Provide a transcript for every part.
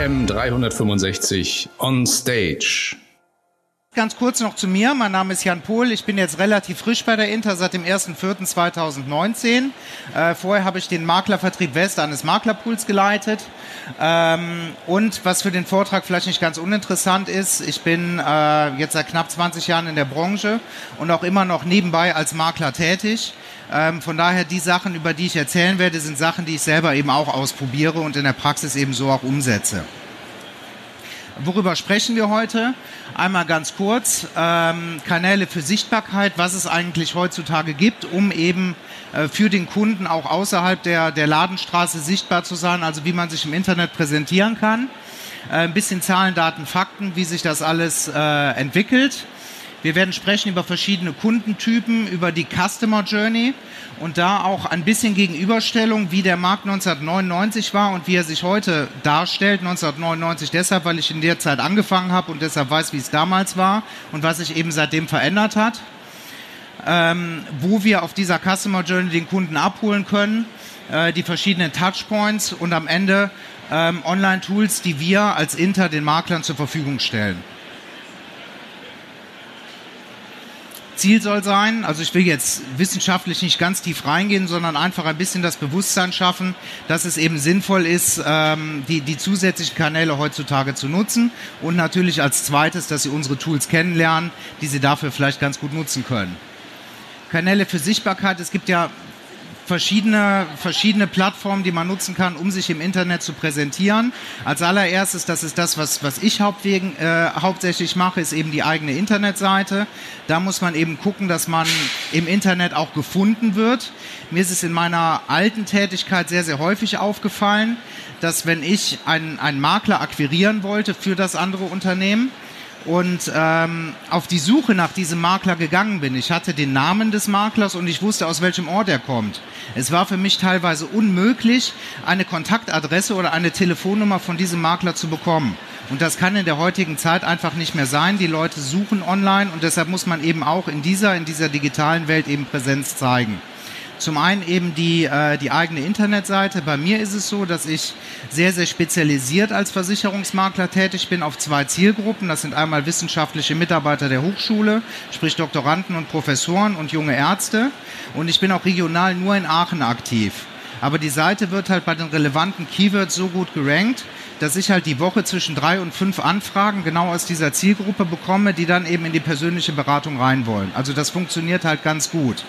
AM 365 on Stage. Ganz kurz noch zu mir. Mein Name ist Jan Pohl. Ich bin jetzt relativ frisch bei der Inter seit dem 1.4.2019. Äh, vorher habe ich den Maklervertrieb West eines Maklerpools geleitet. Ähm, und was für den Vortrag vielleicht nicht ganz uninteressant ist, ich bin äh, jetzt seit knapp 20 Jahren in der Branche und auch immer noch nebenbei als Makler tätig. Ähm, von daher die Sachen, über die ich erzählen werde, sind Sachen, die ich selber eben auch ausprobiere und in der Praxis eben so auch umsetze. Worüber sprechen wir heute? Einmal ganz kurz, ähm, Kanäle für Sichtbarkeit, was es eigentlich heutzutage gibt, um eben äh, für den Kunden auch außerhalb der, der Ladenstraße sichtbar zu sein, also wie man sich im Internet präsentieren kann. Äh, ein bisschen Zahlen, Daten, Fakten, wie sich das alles äh, entwickelt. Wir werden sprechen über verschiedene Kundentypen, über die Customer Journey und da auch ein bisschen Gegenüberstellung, wie der Markt 1999 war und wie er sich heute darstellt. 1999 deshalb, weil ich in der Zeit angefangen habe und deshalb weiß, wie es damals war und was sich eben seitdem verändert hat. Ähm, wo wir auf dieser Customer Journey den Kunden abholen können, äh, die verschiedenen Touchpoints und am Ende ähm, Online-Tools, die wir als Inter den Maklern zur Verfügung stellen. Ziel soll sein, also ich will jetzt wissenschaftlich nicht ganz tief reingehen, sondern einfach ein bisschen das Bewusstsein schaffen, dass es eben sinnvoll ist, ähm, die, die zusätzlichen Kanäle heutzutage zu nutzen und natürlich als zweites, dass sie unsere Tools kennenlernen, die sie dafür vielleicht ganz gut nutzen können. Kanäle für Sichtbarkeit, es gibt ja verschiedene, verschiedene Plattformen, die man nutzen kann, um sich im Internet zu präsentieren. Als allererstes, das ist das, was, was ich hauptwegen, äh, hauptsächlich mache, ist eben die eigene Internetseite. Da muss man eben gucken, dass man im Internet auch gefunden wird. Mir ist es in meiner alten Tätigkeit sehr, sehr häufig aufgefallen, dass wenn ich einen, einen Makler akquirieren wollte für das andere Unternehmen, und ähm, auf die Suche nach diesem Makler gegangen bin. Ich hatte den Namen des Maklers und ich wusste, aus welchem Ort er kommt. Es war für mich teilweise unmöglich, eine Kontaktadresse oder eine Telefonnummer von diesem Makler zu bekommen. Und das kann in der heutigen Zeit einfach nicht mehr sein. Die Leute suchen online und deshalb muss man eben auch in dieser, in dieser digitalen Welt eben Präsenz zeigen. Zum einen eben die, äh, die eigene Internetseite. Bei mir ist es so, dass ich sehr, sehr spezialisiert als Versicherungsmakler tätig bin auf zwei Zielgruppen. Das sind einmal wissenschaftliche Mitarbeiter der Hochschule, sprich Doktoranden und Professoren und junge Ärzte. Und ich bin auch regional nur in Aachen aktiv. Aber die Seite wird halt bei den relevanten Keywords so gut gerankt, dass ich halt die Woche zwischen drei und fünf Anfragen genau aus dieser Zielgruppe bekomme, die dann eben in die persönliche Beratung rein wollen. Also das funktioniert halt ganz gut.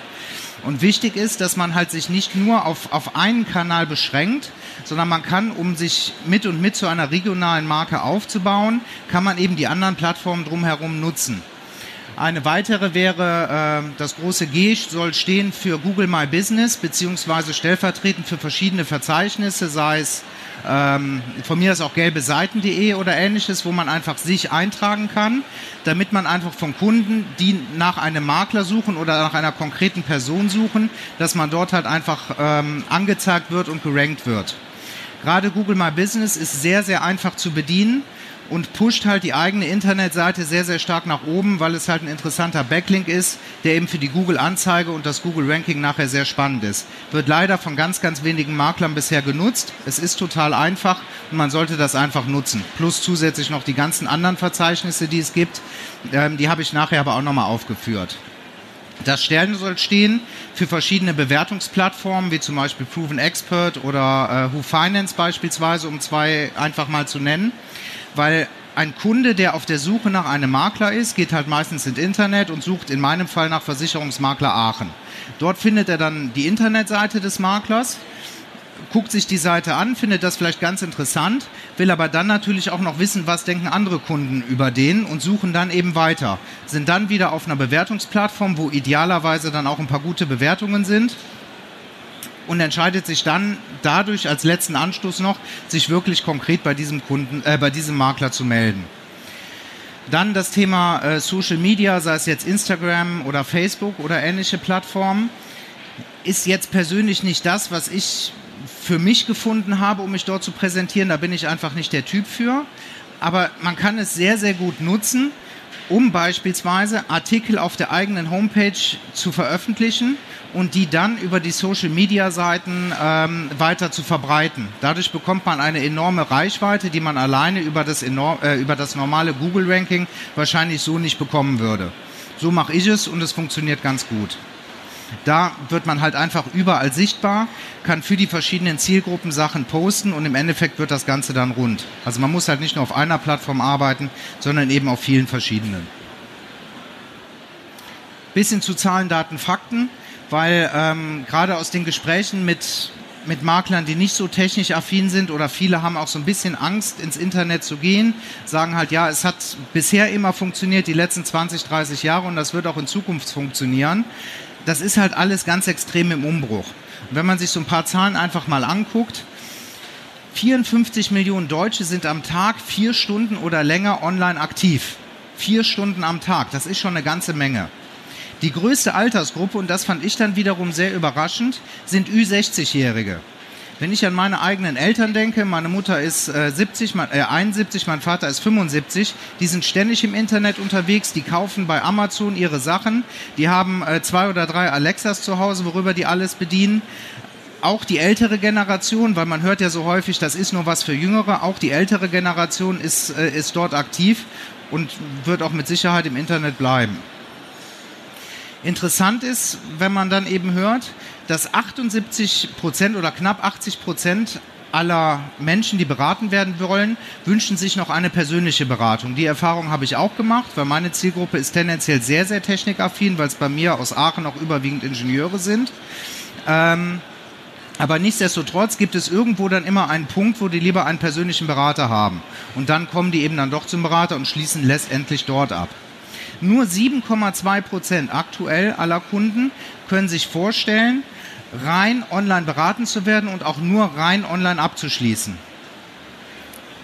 Und wichtig ist, dass man halt sich nicht nur auf, auf einen Kanal beschränkt, sondern man kann, um sich mit und mit zu einer regionalen Marke aufzubauen, kann man eben die anderen Plattformen drumherum nutzen. Eine weitere wäre, äh, das große G soll stehen für Google My Business, beziehungsweise stellvertretend für verschiedene Verzeichnisse, sei es ähm, von mir ist auch gelbe Seiten.de oder ähnliches, wo man einfach sich eintragen kann, damit man einfach von Kunden, die nach einem Makler suchen oder nach einer konkreten Person suchen, dass man dort halt einfach ähm, angezeigt wird und gerankt wird. Gerade Google My Business ist sehr, sehr einfach zu bedienen und pusht halt die eigene Internetseite sehr, sehr stark nach oben, weil es halt ein interessanter Backlink ist, der eben für die Google-Anzeige und das Google-Ranking nachher sehr spannend ist. Wird leider von ganz, ganz wenigen Maklern bisher genutzt. Es ist total einfach und man sollte das einfach nutzen. Plus zusätzlich noch die ganzen anderen Verzeichnisse, die es gibt. Ähm, die habe ich nachher aber auch nochmal aufgeführt. Das Stern soll stehen für verschiedene Bewertungsplattformen, wie zum Beispiel Proven Expert oder äh, Who Finance beispielsweise, um zwei einfach mal zu nennen weil ein Kunde, der auf der Suche nach einem Makler ist, geht halt meistens ins Internet und sucht in meinem Fall nach Versicherungsmakler Aachen. Dort findet er dann die Internetseite des Maklers, guckt sich die Seite an, findet das vielleicht ganz interessant, will aber dann natürlich auch noch wissen, was denken andere Kunden über den und suchen dann eben weiter. Sind dann wieder auf einer Bewertungsplattform, wo idealerweise dann auch ein paar gute Bewertungen sind und entscheidet sich dann dadurch als letzten Anstoß noch, sich wirklich konkret bei diesem Kunden, äh, bei diesem Makler zu melden. Dann das Thema äh, Social Media, sei es jetzt Instagram oder Facebook oder ähnliche Plattformen, ist jetzt persönlich nicht das, was ich für mich gefunden habe, um mich dort zu präsentieren. Da bin ich einfach nicht der Typ für. Aber man kann es sehr, sehr gut nutzen, um beispielsweise Artikel auf der eigenen Homepage zu veröffentlichen und die dann über die Social-Media-Seiten ähm, weiter zu verbreiten. Dadurch bekommt man eine enorme Reichweite, die man alleine über das, enorm, äh, über das normale Google-Ranking wahrscheinlich so nicht bekommen würde. So mache ich es und es funktioniert ganz gut. Da wird man halt einfach überall sichtbar, kann für die verschiedenen Zielgruppen Sachen posten und im Endeffekt wird das Ganze dann rund. Also man muss halt nicht nur auf einer Plattform arbeiten, sondern eben auf vielen verschiedenen. Bisschen zu Zahlen, Daten, Fakten weil ähm, gerade aus den Gesprächen mit, mit Maklern, die nicht so technisch affin sind oder viele haben auch so ein bisschen Angst, ins Internet zu gehen, sagen halt, ja, es hat bisher immer funktioniert, die letzten 20, 30 Jahre und das wird auch in Zukunft funktionieren. Das ist halt alles ganz extrem im Umbruch. Und wenn man sich so ein paar Zahlen einfach mal anguckt, 54 Millionen Deutsche sind am Tag vier Stunden oder länger online aktiv. Vier Stunden am Tag, das ist schon eine ganze Menge. Die größte Altersgruppe, und das fand ich dann wiederum sehr überraschend, sind Ü60-Jährige. Wenn ich an meine eigenen Eltern denke, meine Mutter ist äh, 70, mein, äh, 71, mein Vater ist 75, die sind ständig im Internet unterwegs, die kaufen bei Amazon ihre Sachen, die haben äh, zwei oder drei Alexas zu Hause, worüber die alles bedienen. Auch die ältere Generation, weil man hört ja so häufig, das ist nur was für Jüngere, auch die ältere Generation ist, äh, ist dort aktiv und wird auch mit Sicherheit im Internet bleiben. Interessant ist, wenn man dann eben hört, dass 78 Prozent oder knapp 80 Prozent aller Menschen, die beraten werden wollen, wünschen sich noch eine persönliche Beratung. Die Erfahrung habe ich auch gemacht, weil meine Zielgruppe ist tendenziell sehr, sehr technikaffin, weil es bei mir aus Aachen auch überwiegend Ingenieure sind. Ähm, aber nichtsdestotrotz gibt es irgendwo dann immer einen Punkt, wo die lieber einen persönlichen Berater haben. Und dann kommen die eben dann doch zum Berater und schließen letztendlich dort ab. Nur 7,2 Prozent aktuell aller Kunden können sich vorstellen, rein online beraten zu werden und auch nur rein online abzuschließen.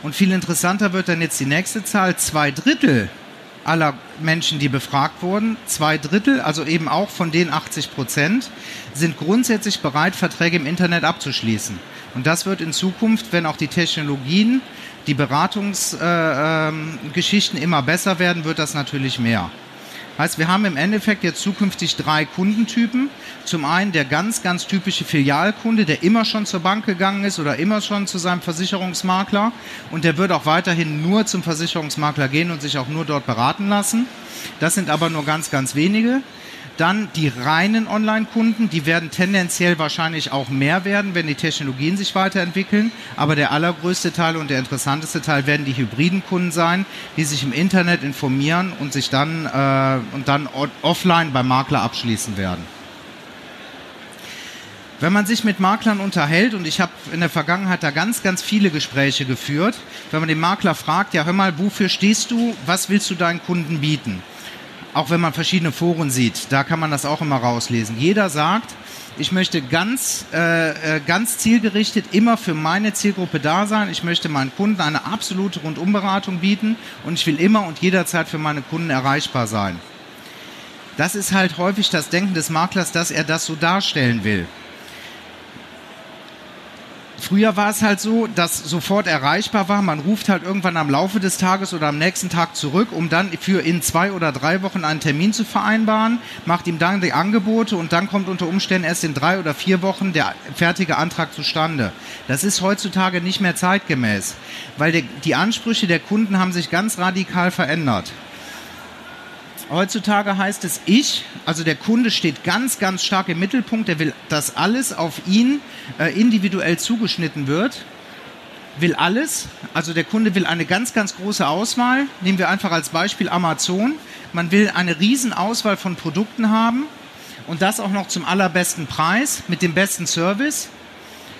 Und viel interessanter wird dann jetzt die nächste Zahl. Zwei Drittel aller Menschen, die befragt wurden, zwei Drittel, also eben auch von den 80 Prozent, sind grundsätzlich bereit, Verträge im Internet abzuschließen. Und das wird in Zukunft, wenn auch die Technologien die Beratungsgeschichten äh, ähm, immer besser werden, wird das natürlich mehr. Heißt, wir haben im Endeffekt jetzt zukünftig drei Kundentypen. Zum einen der ganz, ganz typische Filialkunde, der immer schon zur Bank gegangen ist oder immer schon zu seinem Versicherungsmakler und der wird auch weiterhin nur zum Versicherungsmakler gehen und sich auch nur dort beraten lassen. Das sind aber nur ganz, ganz wenige. Dann die reinen Online-Kunden, die werden tendenziell wahrscheinlich auch mehr werden, wenn die Technologien sich weiterentwickeln. Aber der allergrößte Teil und der interessanteste Teil werden die hybriden Kunden sein, die sich im Internet informieren und sich dann, äh, und dann offline beim Makler abschließen werden. Wenn man sich mit Maklern unterhält, und ich habe in der Vergangenheit da ganz, ganz viele Gespräche geführt, wenn man den Makler fragt, ja hör mal, wofür stehst du, was willst du deinen Kunden bieten? Auch wenn man verschiedene Foren sieht, da kann man das auch immer rauslesen. Jeder sagt, ich möchte ganz, äh, äh, ganz zielgerichtet immer für meine Zielgruppe da sein. Ich möchte meinen Kunden eine absolute Rundumberatung bieten und ich will immer und jederzeit für meine Kunden erreichbar sein. Das ist halt häufig das Denken des Maklers, dass er das so darstellen will. Früher war es halt so, dass sofort erreichbar war. Man ruft halt irgendwann am Laufe des Tages oder am nächsten Tag zurück, um dann für in zwei oder drei Wochen einen Termin zu vereinbaren, macht ihm dann die Angebote und dann kommt unter Umständen erst in drei oder vier Wochen der fertige Antrag zustande. Das ist heutzutage nicht mehr zeitgemäß, weil die Ansprüche der Kunden haben sich ganz radikal verändert. Heutzutage heißt es ich, also der Kunde steht ganz, ganz stark im Mittelpunkt, der will, dass alles auf ihn äh, individuell zugeschnitten wird, will alles, also der Kunde will eine ganz, ganz große Auswahl, nehmen wir einfach als Beispiel Amazon, man will eine riesen Auswahl von Produkten haben und das auch noch zum allerbesten Preis, mit dem besten Service,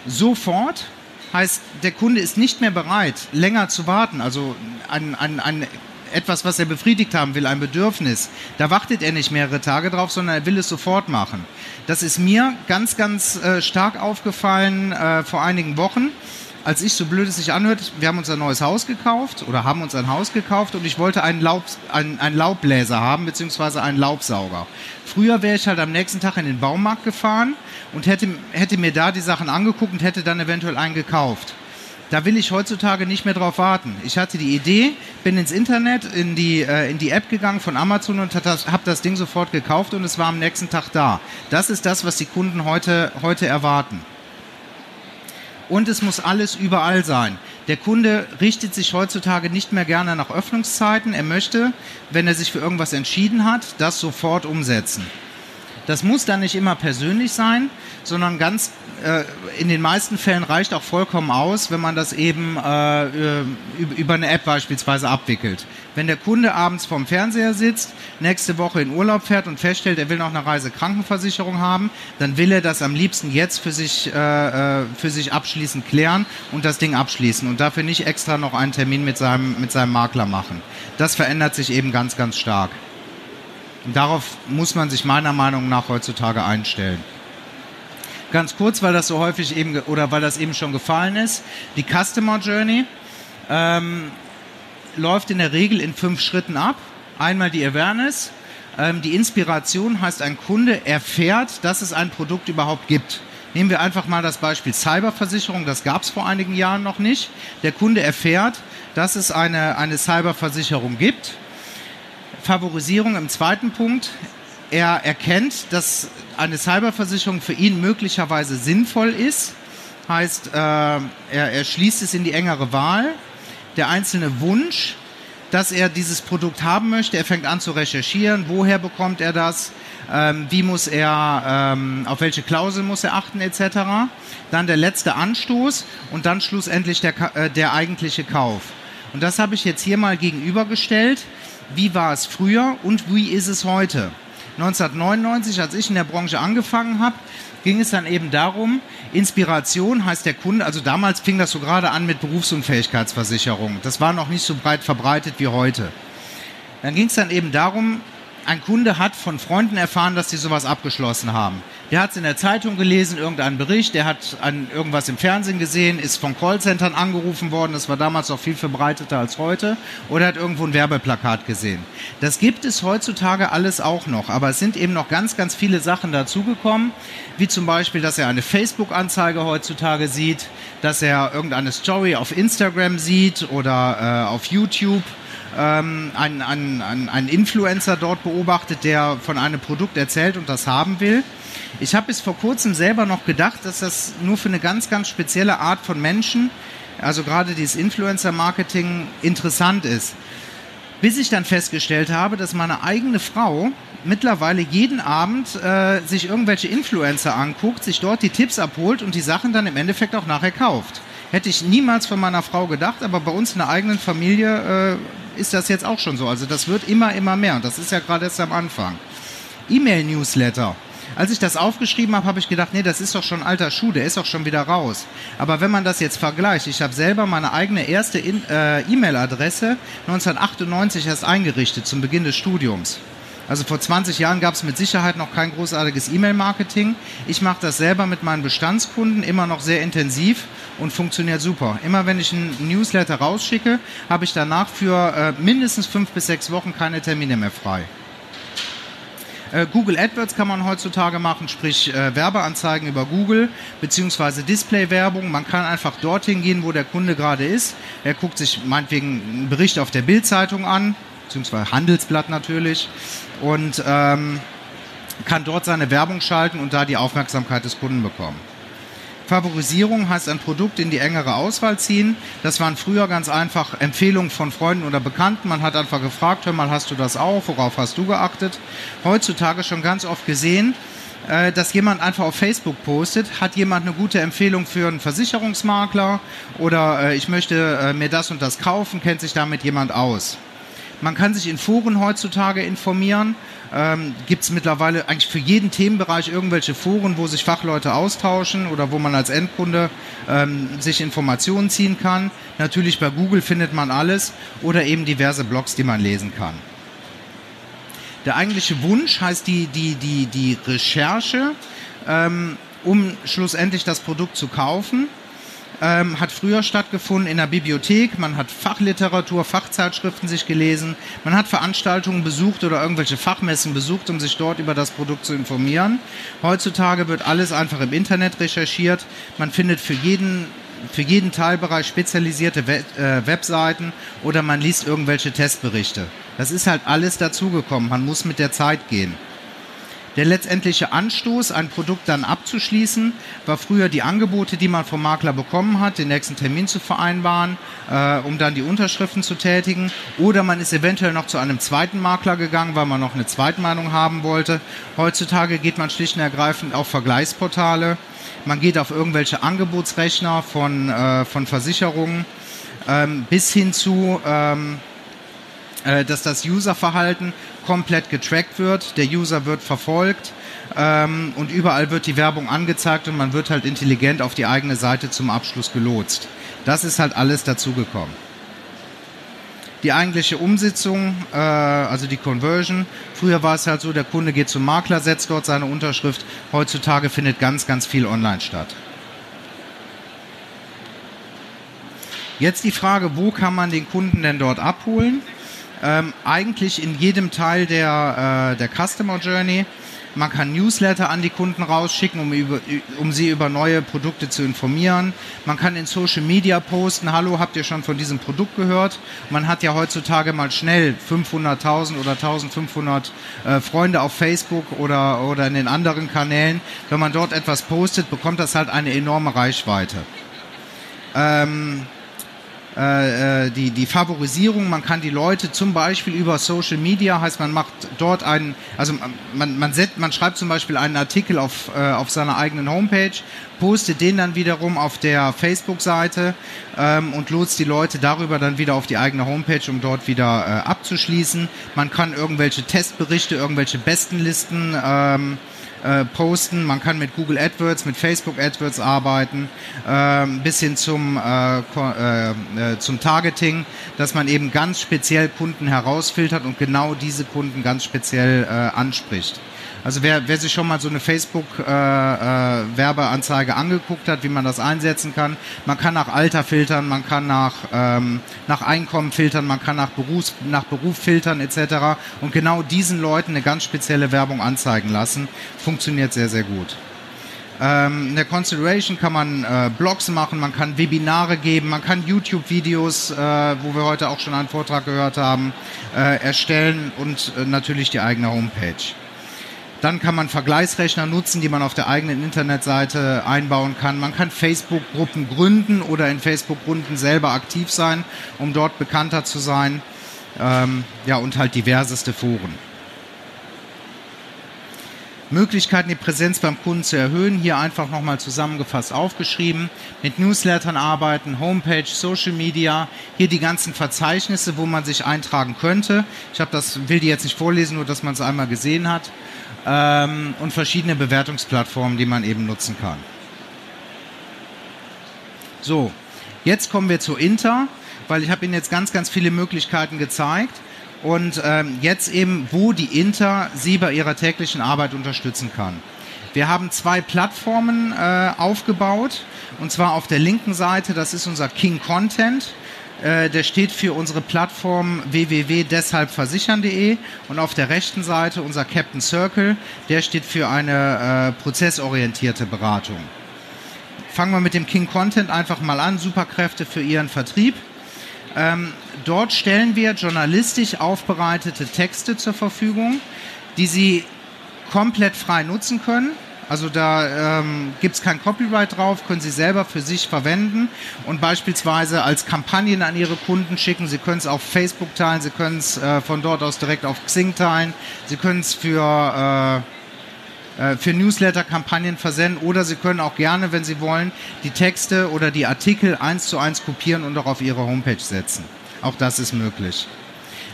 sofort, heißt, der Kunde ist nicht mehr bereit, länger zu warten. Also ein, ein, ein etwas, was er befriedigt haben will, ein Bedürfnis, da wartet er nicht mehrere Tage drauf, sondern er will es sofort machen. Das ist mir ganz, ganz äh, stark aufgefallen äh, vor einigen Wochen, als ich, so blöd es sich anhört, wir haben uns ein neues Haus gekauft oder haben uns ein Haus gekauft und ich wollte einen, Laub, einen, einen Laubbläser haben, beziehungsweise einen Laubsauger. Früher wäre ich halt am nächsten Tag in den Baumarkt gefahren und hätte, hätte mir da die Sachen angeguckt und hätte dann eventuell einen gekauft. Da will ich heutzutage nicht mehr drauf warten. Ich hatte die Idee, bin ins Internet, in die, äh, in die App gegangen von Amazon und habe das Ding sofort gekauft und es war am nächsten Tag da. Das ist das, was die Kunden heute, heute erwarten. Und es muss alles überall sein. Der Kunde richtet sich heutzutage nicht mehr gerne nach Öffnungszeiten. Er möchte, wenn er sich für irgendwas entschieden hat, das sofort umsetzen. Das muss dann nicht immer persönlich sein, sondern ganz äh, in den meisten Fällen reicht auch vollkommen aus, wenn man das eben äh, über eine App beispielsweise abwickelt. Wenn der Kunde abends vorm Fernseher sitzt, nächste Woche in Urlaub fährt und feststellt, er will noch eine Reisekrankenversicherung haben, dann will er das am liebsten jetzt für sich, äh, äh, für sich abschließend klären und das Ding abschließen und dafür nicht extra noch einen Termin mit seinem, mit seinem Makler machen. Das verändert sich eben ganz, ganz stark. Und darauf muss man sich meiner Meinung nach heutzutage einstellen. Ganz kurz, weil das so häufig eben oder weil das eben schon gefallen ist. Die Customer Journey ähm, läuft in der Regel in fünf Schritten ab. Einmal die Awareness. Ähm, die Inspiration heißt, ein Kunde erfährt, dass es ein Produkt überhaupt gibt. Nehmen wir einfach mal das Beispiel Cyberversicherung. Das gab es vor einigen Jahren noch nicht. Der Kunde erfährt, dass es eine, eine Cyberversicherung gibt Favorisierung im zweiten Punkt. Er erkennt, dass eine Cyberversicherung für ihn möglicherweise sinnvoll ist. Heißt, äh, er, er schließt es in die engere Wahl. Der einzelne Wunsch, dass er dieses Produkt haben möchte, er fängt an zu recherchieren, woher bekommt er das, ähm, wie muss er, ähm, auf welche Klausel muss er achten etc. Dann der letzte Anstoß und dann schlussendlich der, äh, der eigentliche Kauf. Und das habe ich jetzt hier mal gegenübergestellt wie war es früher und wie ist es heute. 1999, als ich in der Branche angefangen habe, ging es dann eben darum, Inspiration heißt der Kunde, also damals fing das so gerade an mit Berufsunfähigkeitsversicherung. Das war noch nicht so breit verbreitet wie heute. Dann ging es dann eben darum, ein Kunde hat von Freunden erfahren, dass sie sowas abgeschlossen haben. Der hat es in der Zeitung gelesen, irgendeinen Bericht, der hat an irgendwas im Fernsehen gesehen, ist von Callcentern angerufen worden, das war damals noch viel verbreiteter als heute, oder hat irgendwo ein Werbeplakat gesehen. Das gibt es heutzutage alles auch noch, aber es sind eben noch ganz, ganz viele Sachen dazugekommen, wie zum Beispiel, dass er eine Facebook-Anzeige heutzutage sieht, dass er irgendeine Story auf Instagram sieht oder äh, auf YouTube ähm, einen, einen, einen Influencer dort beobachtet, der von einem Produkt erzählt und das haben will. Ich habe bis vor kurzem selber noch gedacht, dass das nur für eine ganz, ganz spezielle Art von Menschen, also gerade dieses Influencer-Marketing, interessant ist. Bis ich dann festgestellt habe, dass meine eigene Frau mittlerweile jeden Abend äh, sich irgendwelche Influencer anguckt, sich dort die Tipps abholt und die Sachen dann im Endeffekt auch nachher kauft. Hätte ich niemals von meiner Frau gedacht, aber bei uns in der eigenen Familie äh, ist das jetzt auch schon so. Also das wird immer, immer mehr. Und das ist ja gerade erst am Anfang. E-Mail-Newsletter. Als ich das aufgeschrieben habe, habe ich gedacht, nee, das ist doch schon alter Schuh, der ist doch schon wieder raus. Aber wenn man das jetzt vergleicht, ich habe selber meine eigene erste äh, E-Mail-Adresse 1998 erst eingerichtet zum Beginn des Studiums. Also vor 20 Jahren gab es mit Sicherheit noch kein großartiges E-Mail-Marketing. Ich mache das selber mit meinen Bestandskunden immer noch sehr intensiv und funktioniert super. Immer wenn ich einen Newsletter rausschicke, habe ich danach für äh, mindestens fünf bis sechs Wochen keine Termine mehr frei. Äh, Google AdWords kann man heutzutage machen, sprich äh, Werbeanzeigen über Google beziehungsweise Display-Werbung. Man kann einfach dorthin gehen, wo der Kunde gerade ist. Er guckt sich meinetwegen einen Bericht auf der Bildzeitung an, beziehungsweise Handelsblatt natürlich und ähm, kann dort seine Werbung schalten und da die Aufmerksamkeit des Kunden bekommen. Favorisierung heißt ein Produkt in die engere Auswahl ziehen. Das waren früher ganz einfach Empfehlungen von Freunden oder Bekannten. Man hat einfach gefragt, hör mal, hast du das auch? Worauf hast du geachtet? Heutzutage schon ganz oft gesehen, äh, dass jemand einfach auf Facebook postet, hat jemand eine gute Empfehlung für einen Versicherungsmakler oder äh, ich möchte äh, mir das und das kaufen, kennt sich damit jemand aus. Man kann sich in Foren heutzutage informieren. Ähm, Gibt es mittlerweile eigentlich für jeden Themenbereich irgendwelche Foren, wo sich Fachleute austauschen oder wo man als Endkunde ähm, sich Informationen ziehen kann. Natürlich bei Google findet man alles oder eben diverse Blogs, die man lesen kann. Der eigentliche Wunsch heißt die, die, die, die Recherche, ähm, um schlussendlich das Produkt zu kaufen ähm, hat früher stattgefunden in der Bibliothek. Man hat Fachliteratur, Fachzeitschriften sich gelesen. Man hat Veranstaltungen besucht oder irgendwelche Fachmessen besucht, um sich dort über das Produkt zu informieren. Heutzutage wird alles einfach im Internet recherchiert. Man findet für jeden für jeden Teilbereich spezialisierte Web, äh, Webseiten oder man liest irgendwelche Testberichte. Das ist halt alles dazugekommen. Man muss mit der Zeit gehen. Der letztendliche Anstoß, ein Produkt dann abzuschließen, war früher die Angebote, die man vom Makler bekommen hat, den nächsten Termin zu vereinbaren, äh, um dann die Unterschriften zu tätigen. Oder man ist eventuell noch zu einem zweiten Makler gegangen, weil man noch eine Zweitmeinung haben wollte. Heutzutage geht man schlicht und ergreifend auf Vergleichsportale. Man geht auf irgendwelche Angebotsrechner von, äh, von Versicherungen ähm, bis hin zu ähm, äh, dass das Userverhalten komplett getrackt wird. Der User wird verfolgt ähm, und überall wird die Werbung angezeigt und man wird halt intelligent auf die eigene Seite zum Abschluss gelotst. Das ist halt alles dazugekommen. Die eigentliche Umsetzung, äh, also die Conversion, früher war es halt so, der Kunde geht zum Makler, setzt dort seine Unterschrift. Heutzutage findet ganz, ganz viel online statt. Jetzt die Frage, wo kann man den Kunden denn dort abholen? Ähm, eigentlich in jedem Teil der, äh, der Customer Journey. Man kann Newsletter an die Kunden rausschicken, um, über, um sie über neue Produkte zu informieren. Man kann in Social Media posten, hallo, habt ihr schon von diesem Produkt gehört? Man hat ja heutzutage mal schnell 500.000 oder 1.500 äh, Freunde auf Facebook oder, oder in den anderen Kanälen. Wenn man dort etwas postet, bekommt das halt eine enorme Reichweite. Ähm, äh, äh, die, die Favorisierung, man kann die Leute zum Beispiel über Social Media, heißt man macht dort einen, also man, man, set, man schreibt zum Beispiel einen Artikel auf, äh, auf seiner eigenen Homepage, postet den dann wiederum auf der Facebook-Seite ähm, und lotst die Leute darüber dann wieder auf die eigene Homepage, um dort wieder äh, abzuschließen. Man kann irgendwelche Testberichte, irgendwelche Bestenlisten ähm, äh, posten. Man kann mit Google AdWords, mit Facebook AdWords arbeiten, äh, bis hin zum, äh, äh, äh, zum Targeting, dass man eben ganz speziell Kunden herausfiltert und genau diese Kunden ganz speziell äh, anspricht. Also wer, wer sich schon mal so eine Facebook-Werbeanzeige äh, äh, angeguckt hat, wie man das einsetzen kann, man kann nach Alter filtern, man kann nach, ähm, nach Einkommen filtern, man kann nach, Berufs, nach Beruf filtern etc. Und genau diesen Leuten eine ganz spezielle Werbung anzeigen lassen. Funktioniert sehr, sehr gut. Ähm, in der Consideration kann man äh, Blogs machen, man kann Webinare geben, man kann YouTube-Videos, äh, wo wir heute auch schon einen Vortrag gehört haben, äh, erstellen und äh, natürlich die eigene Homepage. Dann kann man Vergleichsrechner nutzen, die man auf der eigenen Internetseite einbauen kann. Man kann Facebook-Gruppen gründen oder in Facebook-Gruppen selber aktiv sein, um dort bekannter zu sein. Ähm, ja, und halt diverseste Foren. Möglichkeiten, die Präsenz beim Kunden zu erhöhen, hier einfach nochmal zusammengefasst aufgeschrieben. Mit Newslettern arbeiten, Homepage, Social Media, hier die ganzen Verzeichnisse, wo man sich eintragen könnte. Ich habe das, will die jetzt nicht vorlesen, nur dass man es einmal gesehen hat ähm, und verschiedene Bewertungsplattformen, die man eben nutzen kann. So, jetzt kommen wir zu Inter, weil ich habe Ihnen jetzt ganz, ganz viele Möglichkeiten gezeigt und ähm, jetzt eben, wo die Inter Sie bei Ihrer täglichen Arbeit unterstützen kann. Wir haben zwei Plattformen äh, aufgebaut und zwar auf der linken Seite, das ist unser King Content. Äh, der steht für unsere Plattform www.deshalbversichern.de und auf der rechten Seite unser Captain Circle, der steht für eine äh, prozessorientierte Beratung. Fangen wir mit dem King Content einfach mal an, Superkräfte für Ihren Vertrieb. Ähm, dort stellen wir journalistisch aufbereitete Texte zur Verfügung, die Sie komplett frei nutzen können also da ähm, gibt es kein Copyright drauf, können Sie selber für sich verwenden und beispielsweise als Kampagnen an Ihre Kunden schicken. Sie können es auf Facebook teilen, Sie können es äh, von dort aus direkt auf Xing teilen, Sie können es für, äh, äh, für Newsletter-Kampagnen versenden oder Sie können auch gerne, wenn Sie wollen, die Texte oder die Artikel eins zu eins kopieren und auch auf Ihre Homepage setzen. Auch das ist möglich.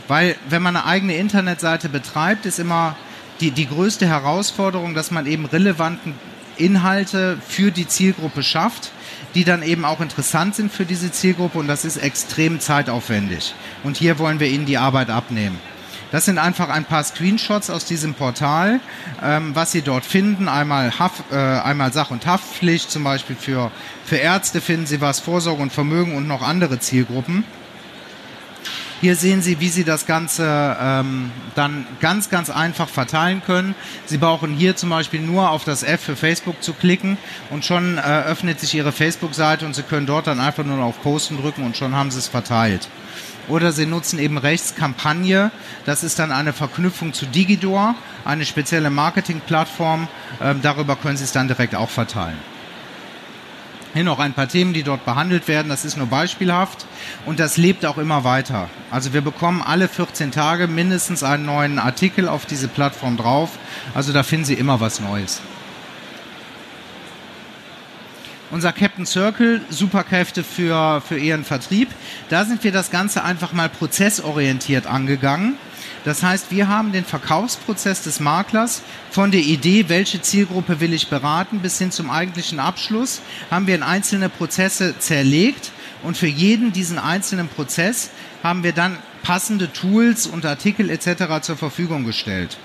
Weil wenn man eine eigene Internetseite betreibt, ist immer die, die größte Herausforderung, dass man eben relevanten Inhalte für die Zielgruppe schafft, die dann eben auch interessant sind für diese Zielgruppe und das ist extrem zeitaufwendig. Und hier wollen wir Ihnen die Arbeit abnehmen. Das sind einfach ein paar Screenshots aus diesem Portal, ähm, was Sie dort finden. Einmal, Haft, äh, einmal Sach- und Haftpflicht, zum Beispiel für, für Ärzte finden Sie was, Vorsorge und Vermögen und noch andere Zielgruppen. Hier sehen Sie, wie Sie das Ganze ähm, dann ganz, ganz einfach verteilen können. Sie brauchen hier zum Beispiel nur auf das F für Facebook zu klicken und schon äh, öffnet sich Ihre Facebook-Seite und Sie können dort dann einfach nur auf Posten drücken und schon haben Sie es verteilt. Oder Sie nutzen eben rechts Kampagne. Das ist dann eine Verknüpfung zu Digidor, eine spezielle Marketingplattform. Ähm, darüber können Sie es dann direkt auch verteilen. Hier noch ein paar Themen, die dort behandelt werden. Das ist nur beispielhaft und das lebt auch immer weiter. Also wir bekommen alle 14 Tage mindestens einen neuen Artikel auf diese Plattform drauf. Also da finden Sie immer was Neues. Unser Captain Circle, Superkräfte für, für Ihren Vertrieb. Da sind wir das Ganze einfach mal prozessorientiert angegangen. Das heißt, wir haben den Verkaufsprozess des Maklers von der Idee, welche Zielgruppe will ich beraten, bis hin zum eigentlichen Abschluss, haben wir in einzelne Prozesse zerlegt und für jeden diesen einzelnen Prozess haben wir dann passende Tools und Artikel etc. zur Verfügung gestellt.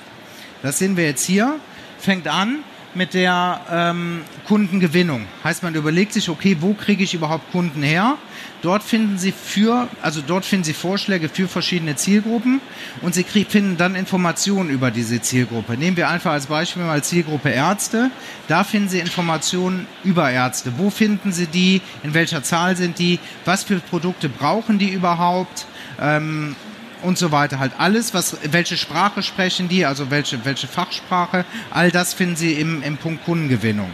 Das sehen wir jetzt hier. Fängt an mit der ähm, Kundengewinnung. Heißt, man überlegt sich, okay, wo kriege ich überhaupt Kunden her? Dort finden Sie für, also dort finden Sie Vorschläge für verschiedene Zielgruppen und Sie krieg, finden dann Informationen über diese Zielgruppe. Nehmen wir einfach als Beispiel mal Zielgruppe Ärzte. Da finden Sie Informationen über Ärzte. Wo finden Sie die? In welcher Zahl sind die? Was für Produkte brauchen die überhaupt? Ähm, und so weiter. Halt alles, was, welche Sprache sprechen die, also welche, welche Fachsprache, all das finden Sie im, im Punkt Kundengewinnung.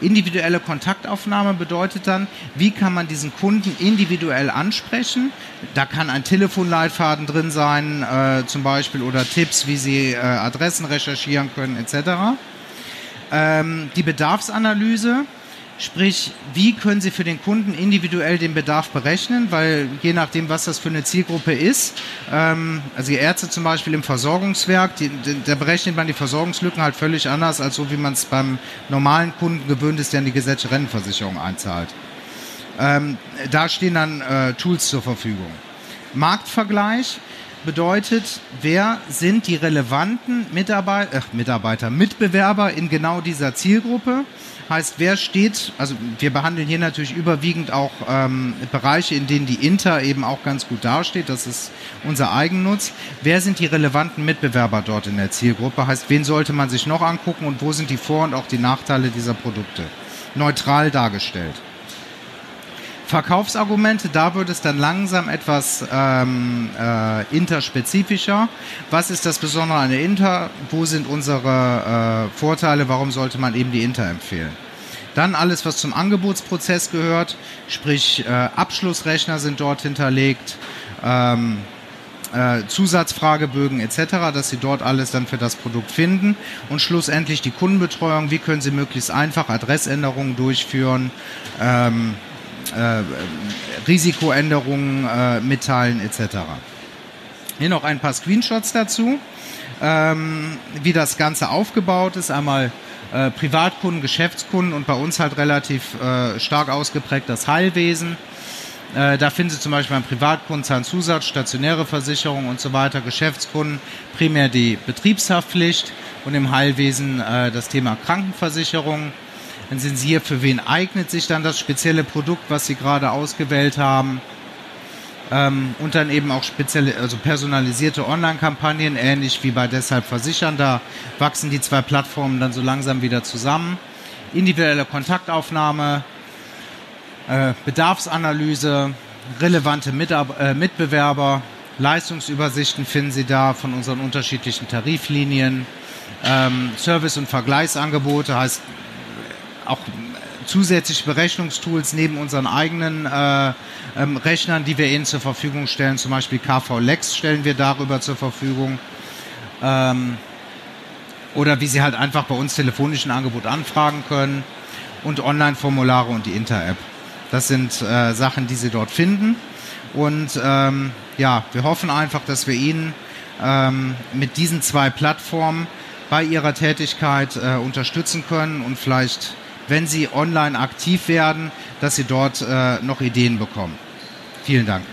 Individuelle Kontaktaufnahme bedeutet dann, wie kann man diesen Kunden individuell ansprechen. Da kann ein Telefonleitfaden drin sein, äh, zum Beispiel, oder Tipps, wie Sie äh, Adressen recherchieren können, etc. Ähm, die Bedarfsanalyse Sprich, wie können Sie für den Kunden individuell den Bedarf berechnen? Weil je nachdem, was das für eine Zielgruppe ist, ähm, also die Ärzte zum Beispiel im Versorgungswerk, die, da berechnet man die Versorgungslücken halt völlig anders, als so wie man es beim normalen Kunden gewöhnt ist, der in die gesetzliche Rentenversicherung einzahlt. Ähm, da stehen dann äh, Tools zur Verfügung. Marktvergleich bedeutet, wer sind die relevanten Mitarbeiter, äh, Mitarbeiter, Mitbewerber in genau dieser Zielgruppe? Heißt, wer steht, also wir behandeln hier natürlich überwiegend auch ähm, Bereiche, in denen die Inter eben auch ganz gut dasteht. Das ist unser Eigennutz. Wer sind die relevanten Mitbewerber dort in der Zielgruppe? Heißt, wen sollte man sich noch angucken und wo sind die Vor- und auch die Nachteile dieser Produkte? Neutral dargestellt. Verkaufsargumente, da wird es dann langsam etwas ähm, äh, interspezifischer. Was ist das Besondere an der Inter? Wo sind unsere äh, Vorteile? Warum sollte man eben die Inter empfehlen? Dann alles, was zum Angebotsprozess gehört, sprich äh, Abschlussrechner sind dort hinterlegt, ähm, äh, Zusatzfragebögen etc., dass Sie dort alles dann für das Produkt finden und schlussendlich die Kundenbetreuung, wie können Sie möglichst einfach Adressänderungen durchführen, ähm, äh, Risikoänderungen äh, mitteilen etc. Hier noch ein paar Screenshots dazu, ähm, wie das Ganze aufgebaut ist. Einmal äh, Privatkunden, Geschäftskunden und bei uns halt relativ äh, stark ausgeprägt das Heilwesen. Äh, da finden Sie zum Beispiel beim Privatkunden Zahnzusatz, stationäre Versicherung und so weiter, Geschäftskunden primär die Betriebshaftpflicht und im Heilwesen äh, das Thema Krankenversicherung. Dann sind Sie hier, für wen eignet sich dann das spezielle Produkt, was Sie gerade ausgewählt haben. Ähm, und dann eben auch spezielle, also personalisierte Online-Kampagnen, ähnlich wie bei Deshalb Versichern. Da wachsen die zwei Plattformen dann so langsam wieder zusammen. Individuelle Kontaktaufnahme, äh, Bedarfsanalyse, relevante Mitab äh, Mitbewerber, Leistungsübersichten finden Sie da von unseren unterschiedlichen Tariflinien. Ähm, Service- und Vergleichsangebote heißt auch zusätzliche Berechnungstools neben unseren eigenen äh, ähm, Rechnern, die wir Ihnen zur Verfügung stellen. Zum Beispiel KV Lex stellen wir darüber zur Verfügung. Ähm, oder wie Sie halt einfach bei uns telefonisch ein Angebot anfragen können. Und Online-Formulare und die Inter-App. Das sind äh, Sachen, die Sie dort finden. Und ähm, ja, wir hoffen einfach, dass wir Ihnen ähm, mit diesen zwei Plattformen bei Ihrer Tätigkeit äh, unterstützen können und vielleicht wenn Sie online aktiv werden, dass Sie dort äh, noch Ideen bekommen. Vielen Dank.